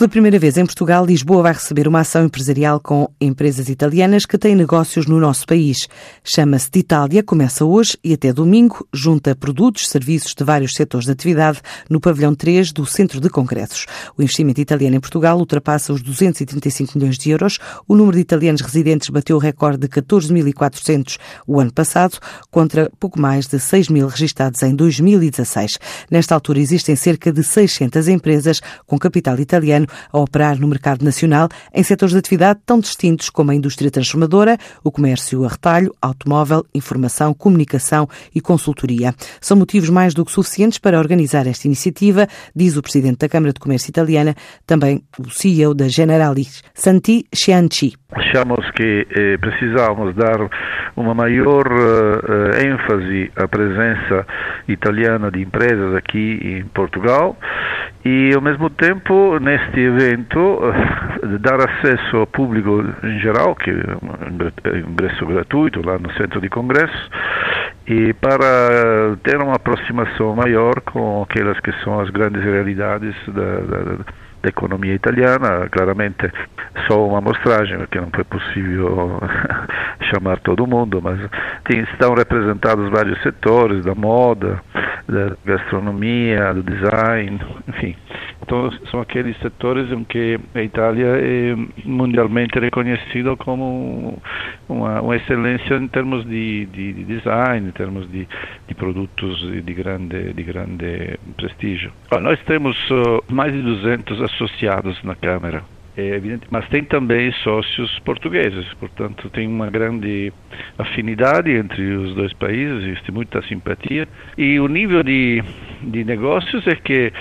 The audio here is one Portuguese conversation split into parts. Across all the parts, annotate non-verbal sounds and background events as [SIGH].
Pela primeira vez em Portugal, Lisboa vai receber uma ação empresarial com empresas italianas que têm negócios no nosso país. Chama-se de Itália, começa hoje e até domingo, junta produtos, serviços de vários setores de atividade no pavilhão 3 do Centro de Congressos. O investimento italiano em Portugal ultrapassa os 235 milhões de euros. O número de italianos residentes bateu o recorde de 14.400 o ano passado, contra pouco mais de 6 mil registados em 2016. Nesta altura existem cerca de 600 empresas com capital italiano a operar no mercado nacional em setores de atividade tão distintos como a indústria transformadora, o comércio a retalho, automóvel, informação, comunicação e consultoria. São motivos mais do que suficientes para organizar esta iniciativa, diz o presidente da Câmara de Comércio Italiana, também o CEO da Generalis, Santi Cianci. Achamos que eh, precisamos dar uma maior eh, ênfase à presença italiana de empresas aqui em Portugal e ao mesmo tempo neste evento [LAUGHS] dar acesso ao público em geral, que é um ingresso gratuito lá no centro de congressos, e para ter uma aproximação maior com aquelas que são as grandes realidades da, da, da economia italiana, claramente só uma amostragem, porque não foi possível [LAUGHS] chamar todo mundo, mas tem, estão representados vários setores, da moda, da gastronomia, do design, enfim. Então, são aqueles setores em que a Itália é mundialmente reconhecida como uma, uma excelência em termos de, de, de, design, em termos de, de produtos de grande, de grande prestígio. nós temos mais de 200 associados na Câmara é evidente, mas tem também sócios portugueses, portanto tem uma grande afinidade entre os dois países, existe muita simpatia e o nível de, de negócios é que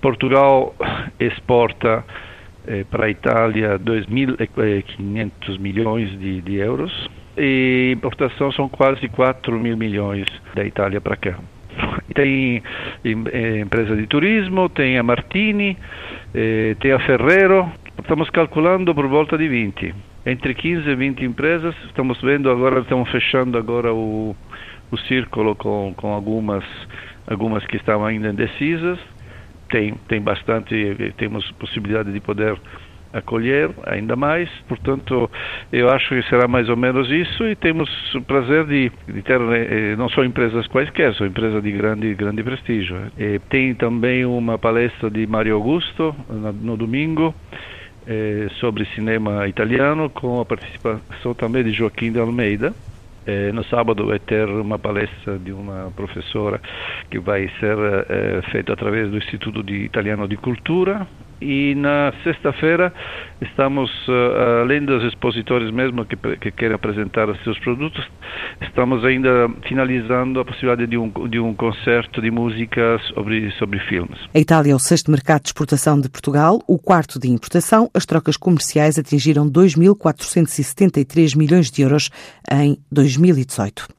Portugal exporta eh, para a Itália 2.500 milhões de, de euros e importação são quase 4 mil milhões da Itália para cá. [LAUGHS] Tem eh, empresa de turismo, tem a Martini, eh, tem a Ferrero, Estamos calculando por volta de 20. Entre 15 e 20 empresas. Estamos vendo agora, estamos fechando agora o, o círculo com, com algumas, algumas que estavam ainda indecisas. Tem, tem bastante, temos possibilidade de poder acolher ainda mais. Portanto, eu acho que será mais ou menos isso e temos o prazer de, de ter eh, não só empresas quaisquer, são empresas de grande, grande prestígio. E tem também uma palestra de Mario Augusto no domingo eh, sobre cinema italiano, com a participação também de Joaquim de Almeida. Eh, no sábado vai ter uma palestra de uma professora que vai ser eh, feita através do Instituto de Italiano de Cultura, e na sexta-feira estamos, uh, além dos expositores mesmo que, que querem apresentar os seus produtos, estamos ainda finalizando a possibilidade de um, de um concerto de música sobre, sobre filmes. A Itália é o sexto mercado de exportação de Portugal, o quarto de importação. As trocas comerciais atingiram 2.473 milhões de euros em 2018.